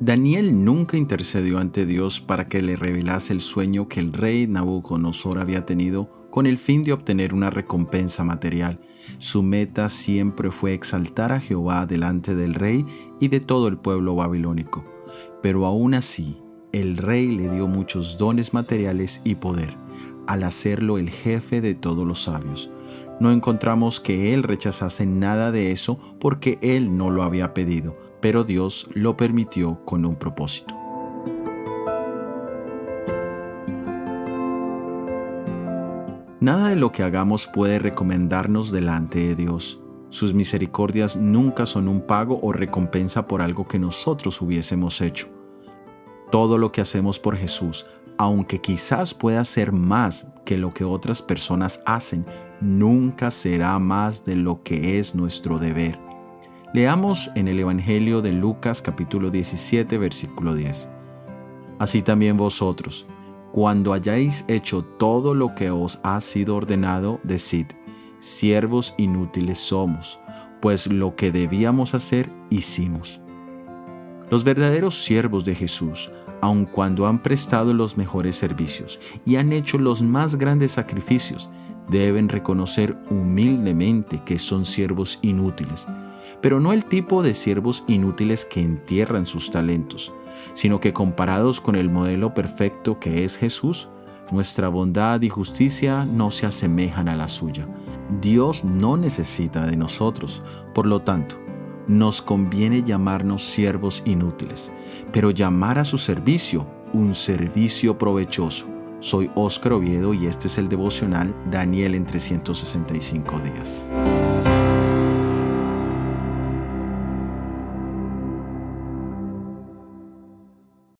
Daniel nunca intercedió ante Dios para que le revelase el sueño que el rey Nabucodonosor había tenido con el fin de obtener una recompensa material. Su meta siempre fue exaltar a Jehová delante del rey y de todo el pueblo babilónico. Pero aún así, el rey le dio muchos dones materiales y poder, al hacerlo el jefe de todos los sabios. No encontramos que él rechazase nada de eso porque él no lo había pedido, pero Dios lo permitió con un propósito. Nada de lo que hagamos puede recomendarnos delante de Dios. Sus misericordias nunca son un pago o recompensa por algo que nosotros hubiésemos hecho. Todo lo que hacemos por Jesús, aunque quizás pueda ser más que lo que otras personas hacen, nunca será más de lo que es nuestro deber. Leamos en el Evangelio de Lucas capítulo 17 versículo 10. Así también vosotros, cuando hayáis hecho todo lo que os ha sido ordenado, decid, siervos inútiles somos, pues lo que debíamos hacer hicimos. Los verdaderos siervos de Jesús, aun cuando han prestado los mejores servicios y han hecho los más grandes sacrificios, deben reconocer humildemente que son siervos inútiles, pero no el tipo de siervos inútiles que entierran sus talentos, sino que comparados con el modelo perfecto que es Jesús, nuestra bondad y justicia no se asemejan a la suya. Dios no necesita de nosotros, por lo tanto, nos conviene llamarnos siervos inútiles, pero llamar a su servicio un servicio provechoso. Soy Óscar Oviedo y este es el devocional Daniel en 365 días.